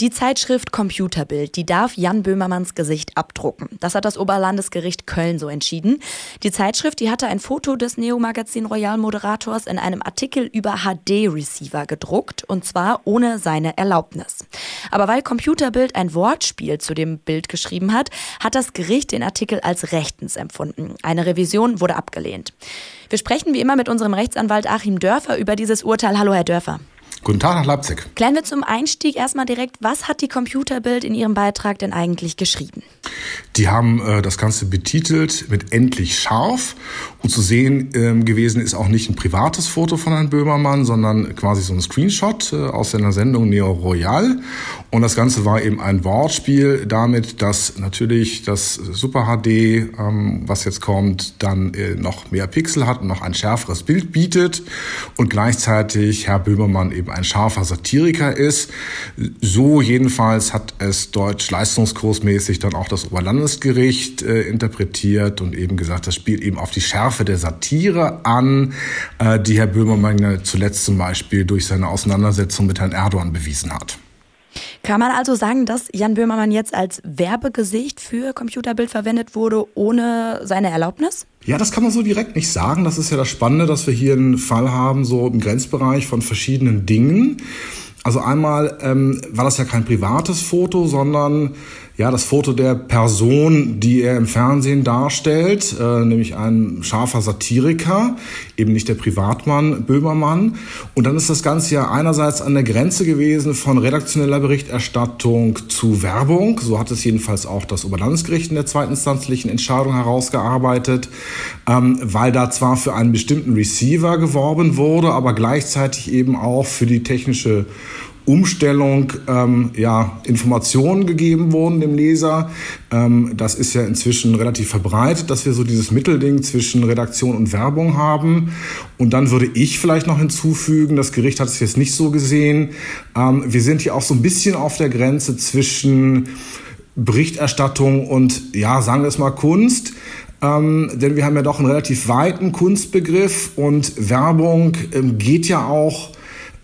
Die Zeitschrift Computerbild, die darf Jan Böhmermanns Gesicht abdrucken. Das hat das Oberlandesgericht Köln so entschieden. Die Zeitschrift, die hatte ein Foto des Neo-Magazin Royal Moderators in einem Artikel über HD-Receiver gedruckt und zwar ohne seine Erlaubnis. Aber weil Computerbild ein Wortspiel zu dem Bild geschrieben hat, hat das Gericht den Artikel als rechtens empfunden. Eine Revision wurde abgelehnt. Wir sprechen wie immer mit unserem Rechtsanwalt Achim Dörfer über dieses Urteil. Hallo, Herr Dörfer. Guten Tag nach Leipzig. Klären wir zum Einstieg erstmal direkt, was hat die Computerbild in ihrem Beitrag denn eigentlich geschrieben? Die haben äh, das Ganze betitelt mit endlich scharf. Und zu sehen ähm, gewesen ist auch nicht ein privates Foto von Herrn Böhmermann, sondern quasi so ein Screenshot äh, aus seiner Sendung Neo Royal. Und das Ganze war eben ein Wortspiel damit, dass natürlich das Super HD, ähm, was jetzt kommt, dann äh, noch mehr Pixel hat und noch ein schärferes Bild bietet und gleichzeitig Herr Böhmermann eben ein scharfer Satiriker ist. So jedenfalls hat es deutsch leistungskursmäßig dann auch das Oberlandesgericht äh, interpretiert und eben gesagt, das spielt eben auf die Schärfe der Satire an, äh, die Herr Böhmermann zuletzt zum Beispiel durch seine Auseinandersetzung mit Herrn Erdogan bewiesen hat. Kann man also sagen, dass Jan Böhmermann jetzt als Werbegesicht für Computerbild verwendet wurde, ohne seine Erlaubnis? Ja, das kann man so direkt nicht sagen. Das ist ja das Spannende, dass wir hier einen Fall haben, so im Grenzbereich von verschiedenen Dingen. Also einmal ähm, war das ja kein privates Foto, sondern ja das Foto der Person, die er im Fernsehen darstellt, äh, nämlich ein scharfer Satiriker, eben nicht der Privatmann Böhmermann. Und dann ist das Ganze ja einerseits an der Grenze gewesen von redaktioneller Berichterstattung zu Werbung. So hat es jedenfalls auch das Oberlandesgericht in der zweitinstanzlichen Entscheidung herausgearbeitet, ähm, weil da zwar für einen bestimmten Receiver geworben wurde, aber gleichzeitig eben auch für die technische Umstellung ähm, ja, Informationen gegeben wurden dem Leser. Ähm, das ist ja inzwischen relativ verbreitet, dass wir so dieses Mittelding zwischen Redaktion und Werbung haben. Und dann würde ich vielleicht noch hinzufügen, das Gericht hat es jetzt nicht so gesehen, ähm, wir sind hier auch so ein bisschen auf der Grenze zwischen Berichterstattung und, ja, sagen wir es mal, Kunst. Ähm, denn wir haben ja doch einen relativ weiten Kunstbegriff und Werbung ähm, geht ja auch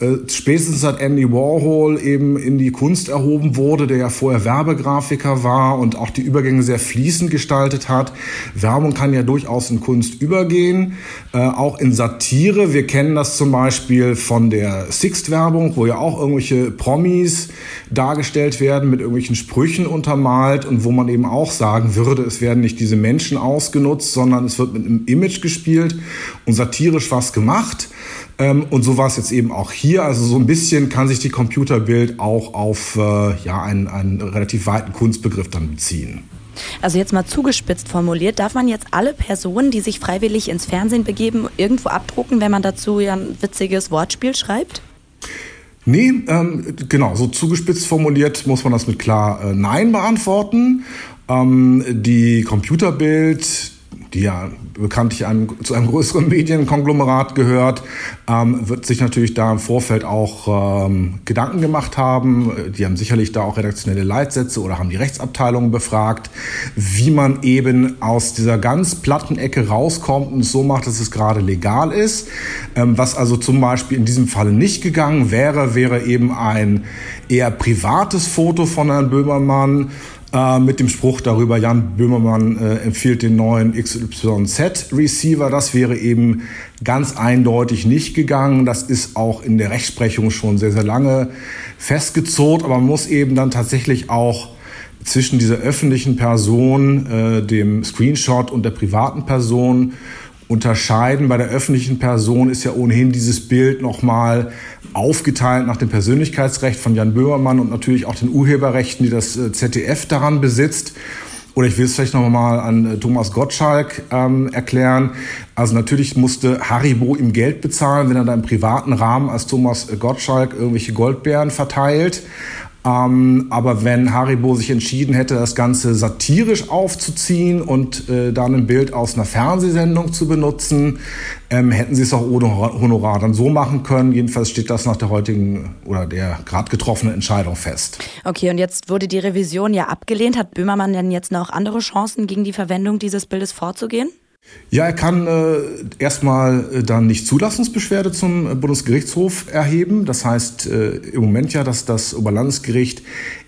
äh, spätestens seit Andy Warhol eben in die Kunst erhoben wurde, der ja vorher Werbegrafiker war und auch die Übergänge sehr fließend gestaltet hat. Werbung kann ja durchaus in Kunst übergehen, äh, auch in Satire. Wir kennen das zum Beispiel von der Sixt-Werbung, wo ja auch irgendwelche Promis dargestellt werden mit irgendwelchen Sprüchen untermalt und wo man eben auch sagen würde, es werden nicht diese Menschen ausgenutzt, sondern es wird mit einem Image gespielt und satirisch was gemacht. Ähm, und so war es jetzt eben auch hier. Also so ein bisschen kann sich die Computerbild auch auf äh, ja, einen, einen relativ weiten Kunstbegriff dann beziehen. Also jetzt mal zugespitzt formuliert, darf man jetzt alle Personen, die sich freiwillig ins Fernsehen begeben, irgendwo abdrucken, wenn man dazu ja ein witziges Wortspiel schreibt? Nee, ähm, genau, so zugespitzt formuliert muss man das mit klar äh, Nein beantworten. Ähm, die Computerbild, die ja bekanntlich einem, zu einem größeren Medienkonglomerat gehört, ähm, wird sich natürlich da im Vorfeld auch ähm, Gedanken gemacht haben. Die haben sicherlich da auch redaktionelle Leitsätze oder haben die Rechtsabteilungen befragt, wie man eben aus dieser ganz platten Ecke rauskommt und es so macht, dass es gerade legal ist. Ähm, was also zum Beispiel in diesem Falle nicht gegangen wäre, wäre eben ein eher privates Foto von Herrn Böhmermann, äh, mit dem Spruch darüber, Jan Böhmermann äh, empfiehlt den neuen XYZ-Receiver. Das wäre eben ganz eindeutig nicht gegangen. Das ist auch in der Rechtsprechung schon sehr, sehr lange festgezurrt. Aber man muss eben dann tatsächlich auch zwischen dieser öffentlichen Person, äh, dem Screenshot und der privaten Person unterscheiden. Bei der öffentlichen Person ist ja ohnehin dieses Bild nochmal aufgeteilt nach dem Persönlichkeitsrecht von Jan Böhmermann und natürlich auch den Urheberrechten, die das äh, ZDF daran besitzt. Oder ich will es vielleicht noch mal an äh, Thomas Gottschalk ähm, erklären. Also natürlich musste Haribo ihm Geld bezahlen, wenn er da im privaten Rahmen als Thomas Gottschalk irgendwelche Goldbeeren verteilt. Ähm, aber wenn Haribo sich entschieden hätte, das Ganze satirisch aufzuziehen und äh, dann ein Bild aus einer Fernsehsendung zu benutzen, ähm, hätten sie es auch ohne Honorar dann so machen können. Jedenfalls steht das nach der heutigen oder der gerade getroffenen Entscheidung fest. Okay, und jetzt wurde die Revision ja abgelehnt. Hat Böhmermann denn jetzt noch andere Chancen, gegen die Verwendung dieses Bildes vorzugehen? Ja, er kann äh, erstmal äh, dann nicht Zulassungsbeschwerde zum äh, Bundesgerichtshof erheben. Das heißt äh, im Moment ja, dass das Oberlandesgericht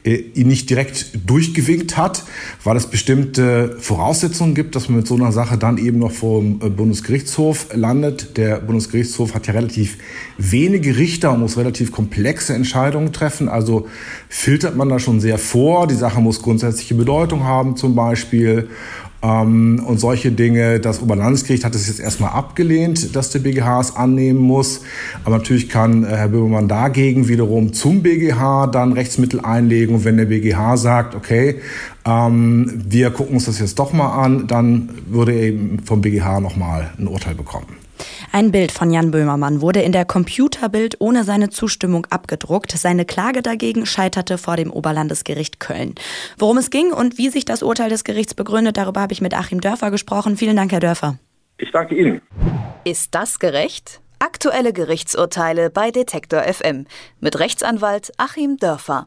ihn nicht direkt durchgewinkt hat, weil es bestimmte Voraussetzungen gibt, dass man mit so einer Sache dann eben noch vor dem äh, Bundesgerichtshof landet. Der Bundesgerichtshof hat ja relativ wenige Richter und muss relativ komplexe Entscheidungen treffen. Also filtert man da schon sehr vor. Die Sache muss grundsätzliche Bedeutung haben zum Beispiel. Ähm, und solche Dinge. Das Oberlandesgericht hat es jetzt erstmal abgelehnt, dass der BGH es annehmen muss. Aber natürlich kann äh, Herr Böhmermann dagegen wiederum zum BGH dann Rechtsmittel einlegen. Und wenn der BGH sagt, okay, ähm, wir gucken uns das jetzt doch mal an, dann würde er eben vom BGH nochmal ein Urteil bekommen. Ein Bild von Jan Böhmermann wurde in der Computerbild ohne seine Zustimmung abgedruckt. Seine Klage dagegen scheiterte vor dem Oberlandesgericht Köln. Worum es ging und wie sich das Urteil des Gerichts begründet, darüber habe ich mit Achim Dörfer gesprochen. Vielen Dank, Herr Dörfer. Ich danke Ihnen. Ist das gerecht? Aktuelle Gerichtsurteile bei Detektor FM mit Rechtsanwalt Achim Dörfer.